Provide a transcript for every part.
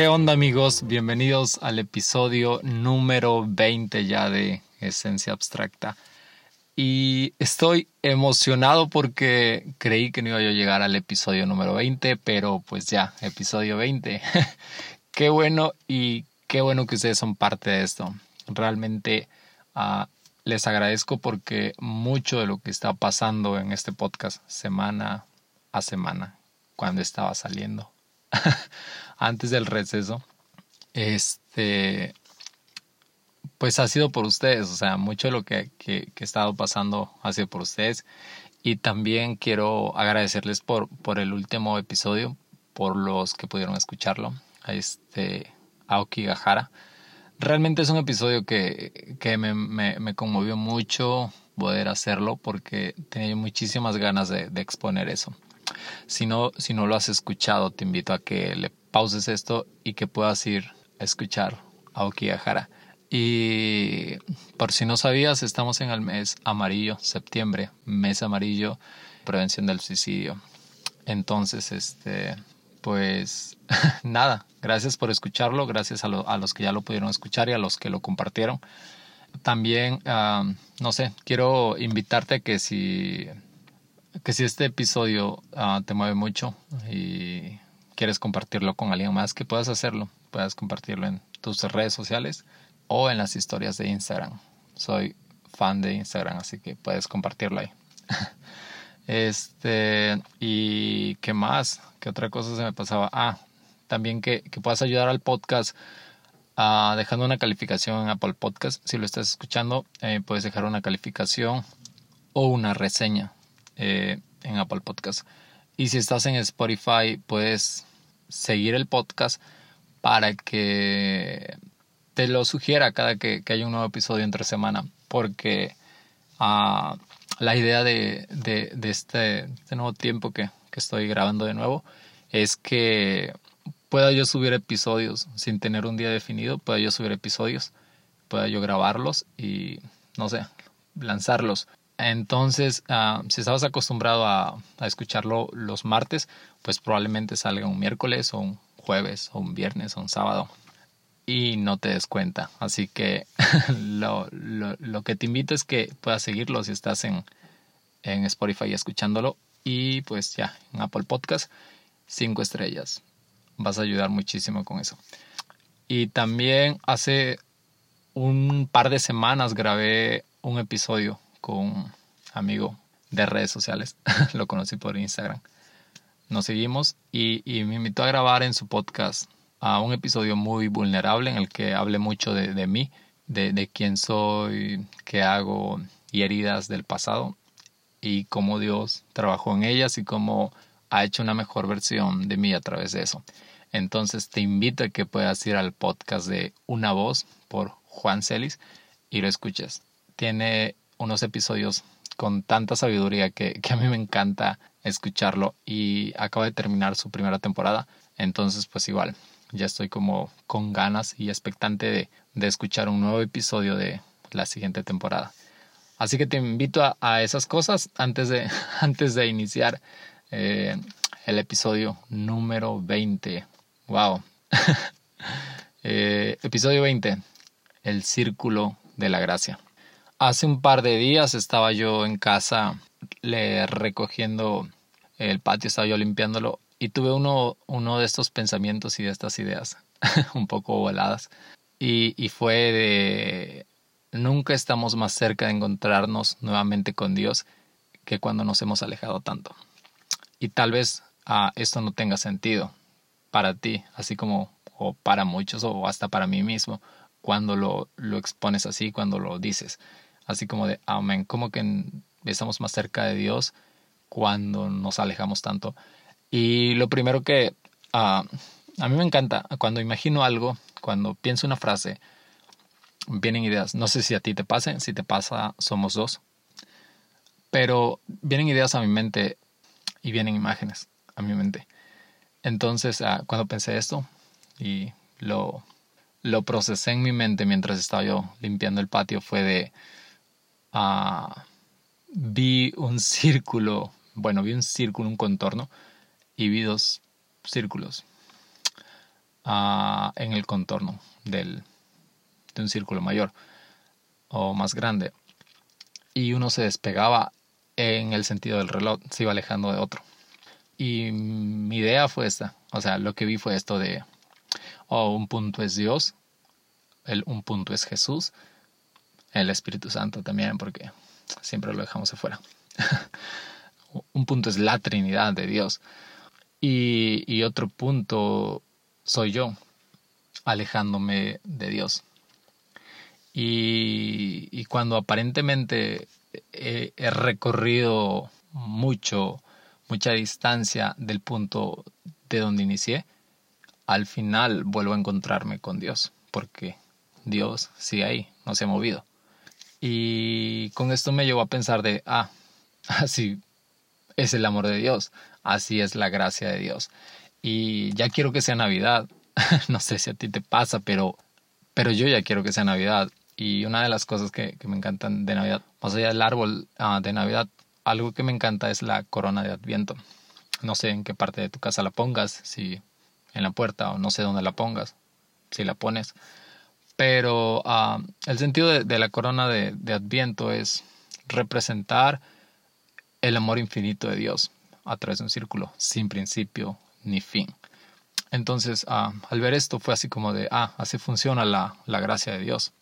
¿Qué onda amigos? Bienvenidos al episodio número 20 ya de Esencia Abstracta. Y estoy emocionado porque creí que no iba a llegar al episodio número 20, pero pues ya, episodio 20. qué bueno y qué bueno que ustedes son parte de esto. Realmente uh, les agradezco porque mucho de lo que está pasando en este podcast semana a semana, cuando estaba saliendo, antes del receso, este, pues ha sido por ustedes, o sea, mucho de lo que, que, que, he estado pasando ha sido por ustedes. Y también quiero agradecerles por, por el último episodio, por los que pudieron escucharlo, a este Aoki Gahara. Realmente es un episodio que, que me, me, me, conmovió mucho poder hacerlo porque tenía muchísimas ganas de, de exponer eso. Si no, si no lo has escuchado, te invito a que le pauses esto y que puedas ir a escuchar a Okigahara. Y por si no sabías, estamos en el mes amarillo, septiembre, mes amarillo, prevención del suicidio. Entonces, este, pues nada, gracias por escucharlo, gracias a, lo, a, los que ya lo pudieron escuchar y a los que lo compartieron. También, uh, no sé, quiero invitarte a que si, que si este episodio uh, te mueve mucho y quieres compartirlo con alguien más, que puedas hacerlo, puedas compartirlo en tus redes sociales o en las historias de Instagram. Soy fan de Instagram, así que puedes compartirlo ahí. Este, y qué más, qué otra cosa se me pasaba. Ah, también que, que puedas ayudar al podcast uh, dejando una calificación en Apple Podcast. Si lo estás escuchando, eh, puedes dejar una calificación o una reseña eh, en Apple Podcast. Y si estás en Spotify, puedes seguir el podcast para que te lo sugiera cada que, que haya un nuevo episodio entre semana. Porque uh, la idea de, de, de este, este, nuevo tiempo que, que, estoy grabando de nuevo es que pueda yo subir episodios sin tener un día definido, pueda yo subir episodios, pueda yo grabarlos y, no sé, lanzarlos. Entonces, uh, si estabas acostumbrado a, a, escucharlo los martes, pues probablemente salga un miércoles o un jueves o un viernes o un sábado y no te des cuenta. Así que lo, lo, lo, que te invito es que puedas seguirlo si estás en, en Spotify escuchándolo y pues ya en Apple Podcast, cinco estrellas. Vas a ayudar muchísimo con eso. Y también hace un par de semanas grabé un episodio con un amigo de redes sociales. Lo conocí por Instagram. Nos seguimos y, me invitó a grabar en su podcast a un episodio muy vulnerable en el que hablé mucho de, de mí, de, de, quién soy, qué hago y heridas del pasado y cómo Dios trabajó en ellas y cómo ha hecho una mejor versión de mí a través de eso. Entonces te invito a que puedas ir al podcast de Una Voz por Juan Celis y lo escuches. Tiene unos episodios con tanta sabiduría que, a mí me encanta escucharlo y acaba de terminar su primera temporada. Entonces pues igual, ya estoy como con ganas y expectante de, escuchar un nuevo episodio de la siguiente temporada. Así que te invito a, a esas cosas antes de, antes de iniciar eh, el episodio número 20. ¡Wow! eh, episodio 20. El círculo de la gracia. Hace un par de días estaba yo en casa le, recogiendo el patio, estaba yo limpiándolo y tuve uno, de estos pensamientos y de estas ideas un poco voladas. Y, y, fue de nunca estamos más cerca de encontrarnos nuevamente con Dios que cuando nos hemos alejado tanto. Y tal vez ah, esto no tenga sentido para ti, así como o para muchos o hasta para mí mismo, cuando lo, lo expones así, cuando lo dices. Así como de, amén, como que estamos más cerca de Dios cuando nos alejamos tanto. Y lo primero que uh, a mí me encanta, cuando imagino algo, cuando pienso una frase, vienen ideas. No sé si a ti te pasa, si te pasa, somos dos. Pero vienen ideas a mi mente y vienen imágenes a mi mente. Entonces, uh, cuando pensé esto y lo, lo procesé en mi mente mientras estaba yo limpiando el patio, fue de... Vi un círculo, bueno, vi un círculo, un contorno y vi dos círculos. en el contorno del, de un círculo mayor o más grande. Y uno se despegaba en el sentido del reloj, se iba alejando de otro. Y mi idea fue esta, o sea, lo que vi fue esto de, oh, un punto es Dios, el, un punto es Jesús, el Espíritu Santo también, porque siempre lo dejamos afuera. un punto es la Trinidad de Dios. Y, otro punto soy yo, alejándome de Dios. Y, y cuando aparentemente he, he recorrido mucho, mucha distancia del punto de donde inicié, al final vuelvo a encontrarme con Dios, porque Dios sigue ahí, no se ha movido. Y con esto me llevó a pensar de, ah, así es el amor de Dios, así es la gracia de Dios. Y ya quiero que sea Navidad, no sé si a ti te pasa, pero, pero yo ya quiero que sea Navidad. Y una de las cosas que, que me encantan de Navidad, más allá del árbol ah, de Navidad, algo que me encanta es la corona de Adviento. No sé en qué parte de tu casa la pongas, si en la puerta o no sé dónde la pongas, si la pones. Pero ah, el sentido de, la corona de, Adviento es representar el amor infinito de Dios a través de un círculo sin principio ni fin. Entonces, ah, al ver esto fue así como de, ah, así funciona la, la gracia de Dios.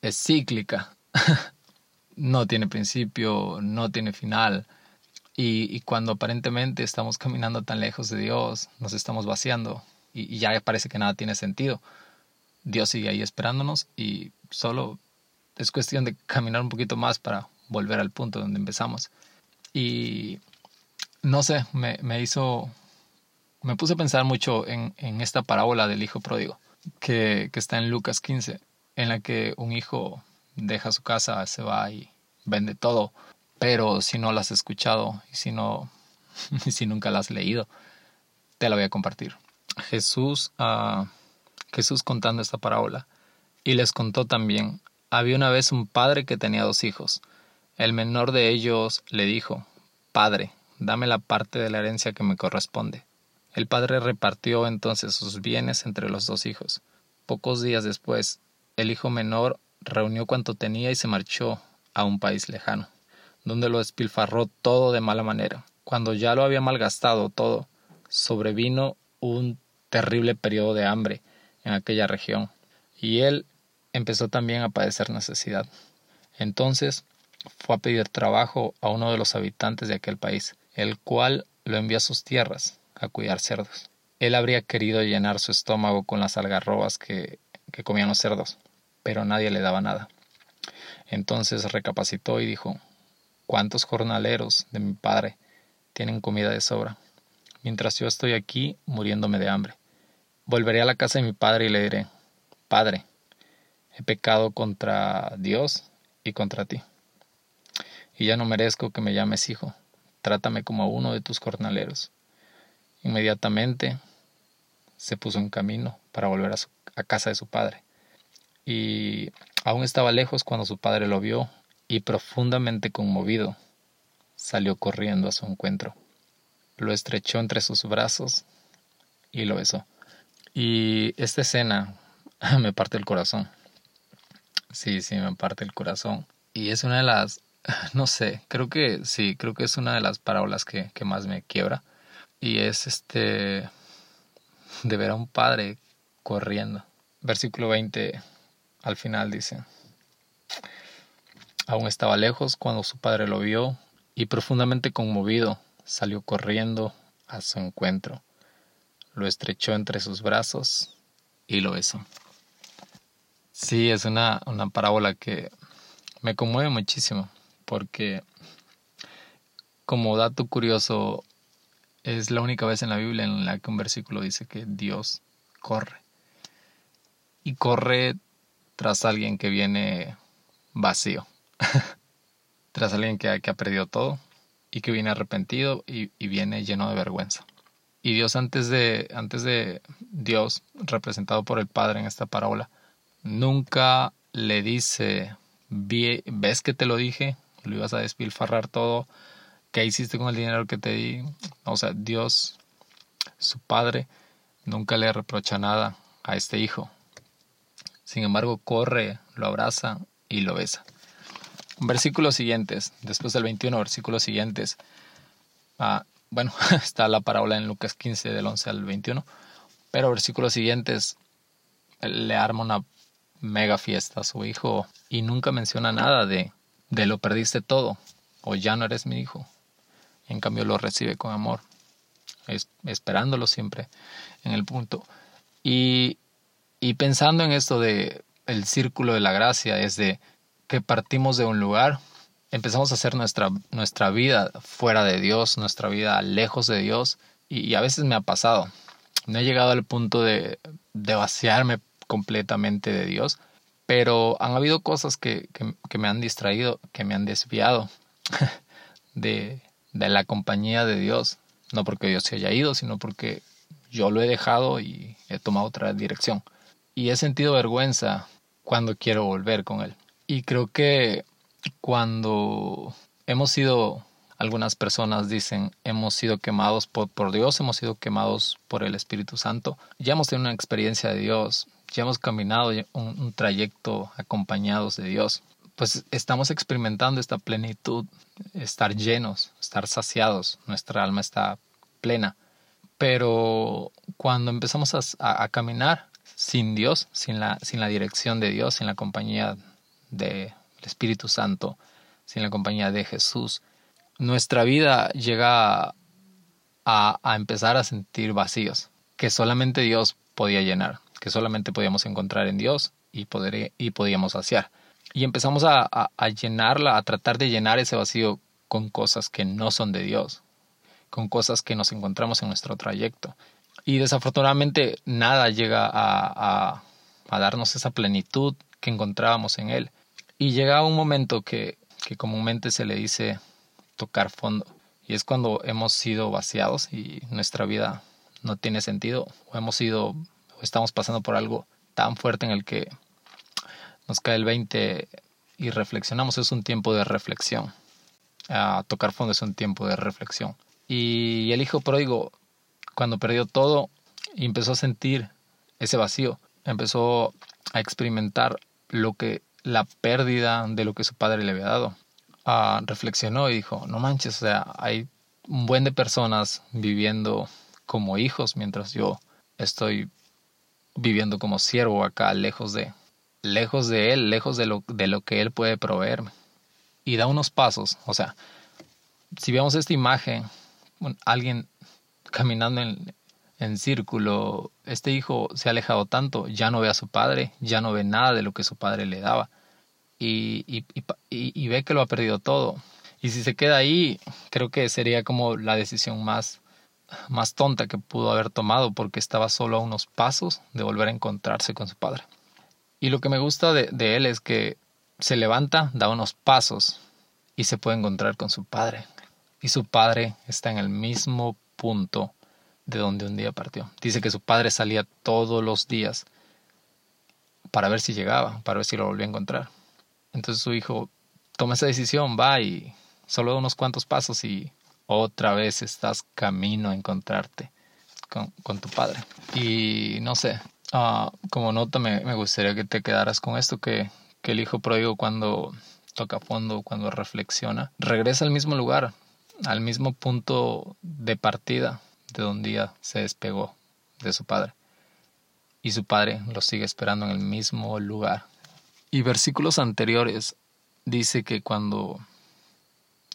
Es cíclica. no tiene principio, no tiene final. Y, cuando aparentemente estamos caminando tan lejos de Dios, nos estamos vaciando y, ya parece que nada tiene sentido, Dios sigue ahí esperándonos y solo es cuestión de caminar un poquito más para volver al punto donde empezamos. Y no sé, me, me hizo, me puse a pensar mucho en, en esta parábola del hijo pródigo, que, que está en Lucas 15, en la que un hijo deja su casa, se va y vende todo. Pero si no la has escuchado y si no, si nunca la has leído, te la voy a compartir. Jesús, uh, Jesús contando esta parábola. Y les contó también, había una vez un padre que tenía dos hijos. El menor de ellos le dijo, Padre, dame la parte de la herencia que me corresponde. El padre repartió entonces sus bienes entre los dos hijos. Pocos días después, el hijo menor reunió cuanto tenía y se marchó a un país lejano, donde lo despilfarró todo de mala manera. Cuando ya lo había malgastado todo, sobrevino un terrible periodo de hambre en aquella región, y él empezó también a padecer necesidad. Entonces fue a pedir trabajo a uno de los habitantes de aquel país, el cual lo envió a sus tierras a cuidar cerdos. Él habría querido llenar su estómago con las algarrobas que, que comían los cerdos, pero nadie le daba nada. Entonces recapacitó y dijo, ¿cuántos jornaleros de mi padre tienen comida de sobra? Mientras yo estoy aquí muriéndome de hambre. Volveré a la casa de mi padre y le diré, Padre, he pecado contra Dios y contra ti. Y ya no merezco que me llames hijo. Trátame como a uno de tus jornaleros. Inmediatamente se puso en camino para volver a, a casa de su padre. Y Aún estaba lejos cuando su padre lo vio y profundamente conmovido salió corriendo a su encuentro. Lo estrechó entre sus brazos y lo besó. Y esta escena me parte el corazón. Sí, sí, me parte el corazón. Y es una de las, no sé, creo que sí, creo que es una de las parábolas que, que más me quiebra. Y es este, de ver a un padre corriendo. Versículo 20 al final dice, aún estaba lejos cuando su padre lo vio y profundamente conmovido salió corriendo a su encuentro. Lo estrechó entre sus brazos y lo besó. Sí, es una, una parábola que me conmueve muchísimo porque como dato curioso es la única vez en la Biblia en la que un versículo dice que Dios corre. Y corre tras alguien que viene vacío, tras alguien que, que, ha perdido todo y que viene arrepentido y, y, viene lleno de vergüenza. Y Dios antes de, antes de Dios, representado por el Padre en esta parábola, nunca le dice, ves que te lo dije, lo ibas a despilfarrar todo, ¿qué hiciste con el dinero que te di? O sea, Dios, su Padre, nunca le reprocha nada a este hijo. Sin embargo, corre, lo abraza y lo besa. Versículos siguientes, después del 21, versículos siguientes. Ah, bueno, está la parábola en Lucas 15 del 11 al 21, pero versículos siguientes le arma una mega fiesta a su hijo y nunca menciona nada de, de lo perdiste todo o ya no eres mi hijo. En cambio lo recibe con amor, esperándolo siempre en el punto. Y, y pensando en esto de el círculo de la gracia, es de que partimos de un lugar, empezamos a hacer nuestra, nuestra vida fuera de Dios, nuestra vida lejos de Dios, y, a veces me ha pasado. No he llegado al punto de, de vaciarme completamente de Dios, pero han habido cosas que, que, me han distraído, que me han desviado de, de la compañía de Dios. No porque Dios se haya ido, sino porque yo lo he dejado y he tomado otra dirección. Y he sentido vergüenza cuando quiero volver con Él. Y creo que cuando hemos sido, algunas personas dicen, hemos sido quemados por, Dios, hemos sido quemados por el Espíritu Santo, ya hemos tenido una experiencia de Dios, ya hemos caminado un, un trayecto acompañados de Dios, pues estamos experimentando esta plenitud, estar llenos, estar saciados, nuestra alma está plena. Pero cuando empezamos a, a, caminar sin Dios, sin la, sin la dirección de Dios, sin la compañía del Espíritu Santo, sin la compañía de Jesús, nuestra vida llega a, a empezar a sentir vacíos que solamente Dios podía llenar, que solamente podíamos encontrar en Dios y, poder, y podíamos saciar. Y empezamos a, a, a llenarla, a tratar de llenar ese vacío con cosas que no son de Dios, con cosas que nos encontramos en nuestro trayecto. Y desafortunadamente nada llega a, a, a darnos esa plenitud que encontrábamos en Él. Y llega un momento que, que comúnmente se le dice tocar fondo. Y es cuando hemos sido vaciados y nuestra vida no tiene sentido. O hemos sido, o estamos pasando por algo tan fuerte en el que nos cae el 20 y reflexionamos. Es un tiempo de reflexión. A tocar fondo es un tiempo de reflexión. Y el hijo pródigo, cuando perdió todo empezó a sentir ese vacío, empezó a experimentar lo que la pérdida de lo que su padre le había dado. Uh, reflexionó y dijo, no manches, o sea, hay un buen de personas viviendo como hijos mientras yo estoy viviendo como siervo acá, lejos de, lejos de él, lejos de lo, de lo que él puede proveerme. Y da unos pasos, o sea, si vemos esta imagen, alguien caminando en, en círculo, este hijo se ha alejado tanto, ya no ve a su padre, ya no ve nada de lo que su padre le daba y, y, y, ve que lo ha perdido todo. Y si se queda ahí, creo que sería como la decisión más, más tonta que pudo haber tomado porque estaba solo a unos pasos de volver a encontrarse con su padre. Y lo que me gusta de, de él es que se levanta, da unos pasos y se puede encontrar con su padre. Y su padre está en el mismo punto de donde un día partió. Dice que su padre salía todos los días para ver si llegaba, para ver si lo volvía a encontrar. Entonces su hijo toma esa decisión, va y solo unos cuantos pasos y otra vez estás camino a encontrarte con, tu padre. Y no sé, uh, como nota me, gustaría que te quedaras con esto, que, el hijo pródigo cuando toca fondo, cuando reflexiona, regresa al mismo lugar, al mismo punto de partida de donde día se despegó de su padre. Y su padre lo sigue esperando en el mismo lugar. Y versículos anteriores dice que cuando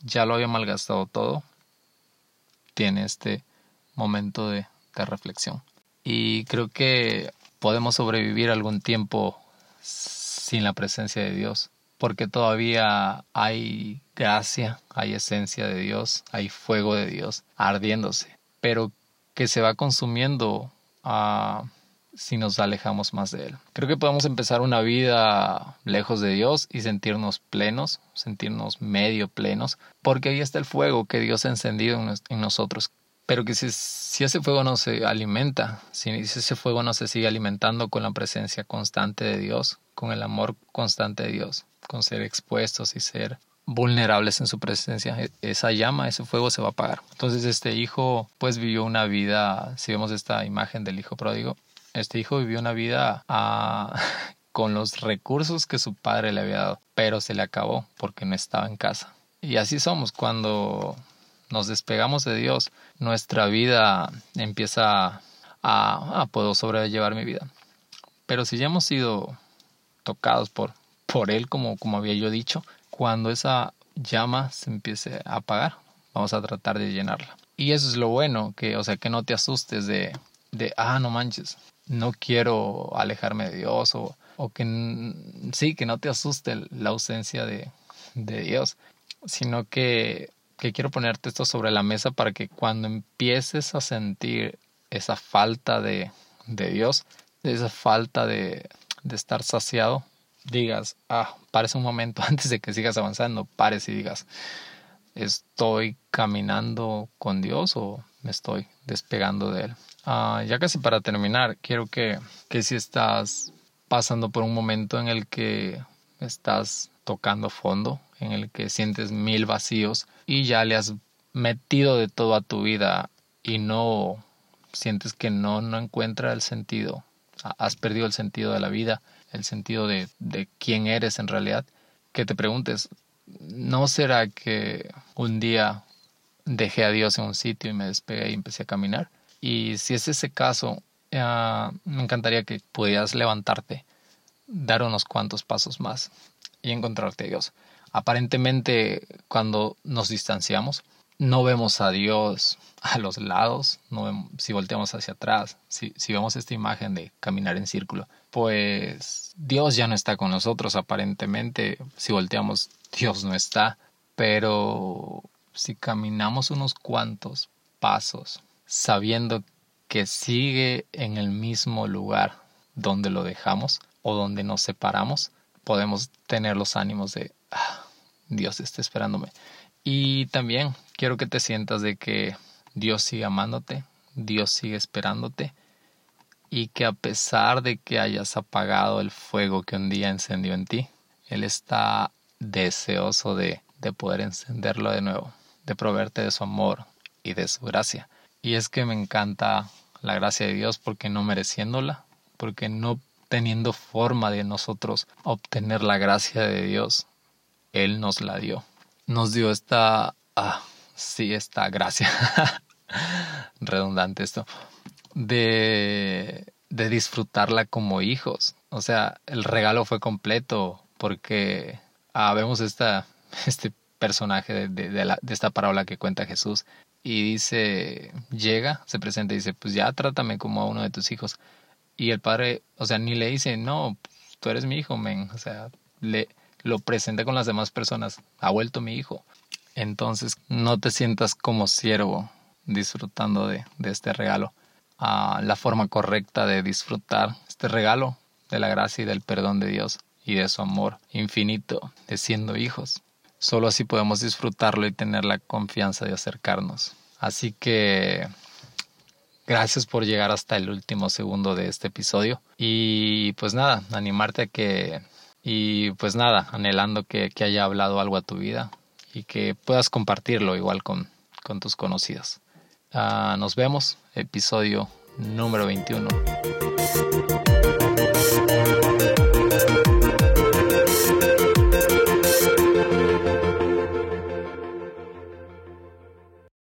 ya lo había malgastado todo, tiene este momento de, de reflexión. Y creo que podemos sobrevivir algún tiempo sin la presencia de Dios, porque todavía hay gracia, hay esencia de Dios, hay fuego de Dios ardiéndose pero que se va consumiendo uh, si nos alejamos más de Él. Creo que podemos empezar una vida lejos de Dios y sentirnos plenos, sentirnos medio plenos, porque ahí está el fuego que Dios ha encendido en, nosotros. Pero que si, si, ese fuego no se alimenta, si ese fuego no se sigue alimentando con la presencia constante de Dios, con el amor constante de Dios, con ser expuestos y ser vulnerables en su presencia, e, esa llama, ese fuego se va a apagar. Entonces este hijo pues vivió una vida, si vemos esta imagen del hijo pródigo, Este hijo vivió una vida ah, con los recursos que su padre le había dado, pero se le acabó porque no estaba en casa. Y así somos cuando nos despegamos de Dios, nuestra vida empieza a, a puedo sobrellevar mi vida. Pero si ya hemos sido tocados por, por Él, como, como había yo dicho, cuando esa llama se empiece a apagar, vamos a tratar de llenarla. Y eso es lo bueno, que, o sea, que no te asustes de, de ah, no manches, no quiero alejarme de Dios o, o que sí, que no te asuste la ausencia de, de Dios, sino que, que quiero ponerte esto sobre la mesa para que cuando empieces a sentir esa falta de, de Dios, esa falta de, de estar saciado, digas, ah, pares un momento antes de que sigas avanzando, pares y digas, ¿estoy caminando con Dios o me estoy despegando de Él? Ah, ya casi para terminar, quiero que, que si estás pasando por un momento en el que estás tocando fondo, en el que sientes mil vacíos y ya le has metido de todo a tu vida y no sientes que no, no encuentra el sentido, has perdido el sentido de la vida, el sentido de, de quién eres en realidad, que te preguntes, ¿no será que un día dejé a Dios en un sitio y me despegué y empecé a caminar? Y si es ese caso, uh, me encantaría que pudieras levantarte, dar unos cuantos pasos más y encontrarte a Dios. Aparentemente, cuando nos distanciamos, no vemos a Dios a los lados, no si volteamos hacia atrás, si, si vemos esta imagen de caminar en círculo, pues Dios ya no está con nosotros aparentemente, si volteamos Dios no está, pero si caminamos unos cuantos pasos sabiendo que sigue en el mismo lugar donde lo dejamos o donde nos separamos, podemos tener los ánimos de ah, Dios está esperándome. Y también quiero que te sientas de que Dios sigue amándote, Dios sigue esperándote y que a pesar de que hayas apagado el fuego que un día encendió en ti, Él está deseoso de, de poder encenderlo de nuevo, de proveerte de su amor y de su gracia. Y es que me encanta la gracia de Dios porque no mereciéndola, porque no teniendo forma de nosotros obtener la gracia de Dios, Él nos la dio. Nos dio esta, ah, sí, esta gracia, redundante esto, de, de disfrutarla como hijos. O sea, el regalo fue completo porque ah, vemos esta, este personaje de, de, esta parábola que cuenta Jesús y dice, llega, se presenta y dice, pues ya trátame como a uno de tus hijos. Y el padre, o sea, ni le dice, no, tú eres mi hijo, men. O sea, le, lo presenta con las demás personas. Ha vuelto mi hijo. Entonces no te sientas como siervo disfrutando de, de este regalo. Ah, la forma correcta de disfrutar este regalo de la gracia y del perdón de Dios y de su amor infinito de siendo hijos. Solo así podemos disfrutarlo y tener la confianza de acercarnos. Así que gracias por llegar hasta el último segundo de este episodio. Y pues nada, animarte a que y pues nada, anhelando que, que haya hablado algo a tu vida y que puedas compartirlo igual con, con tus conocidos. Uh, nos vemos, episodio número 21.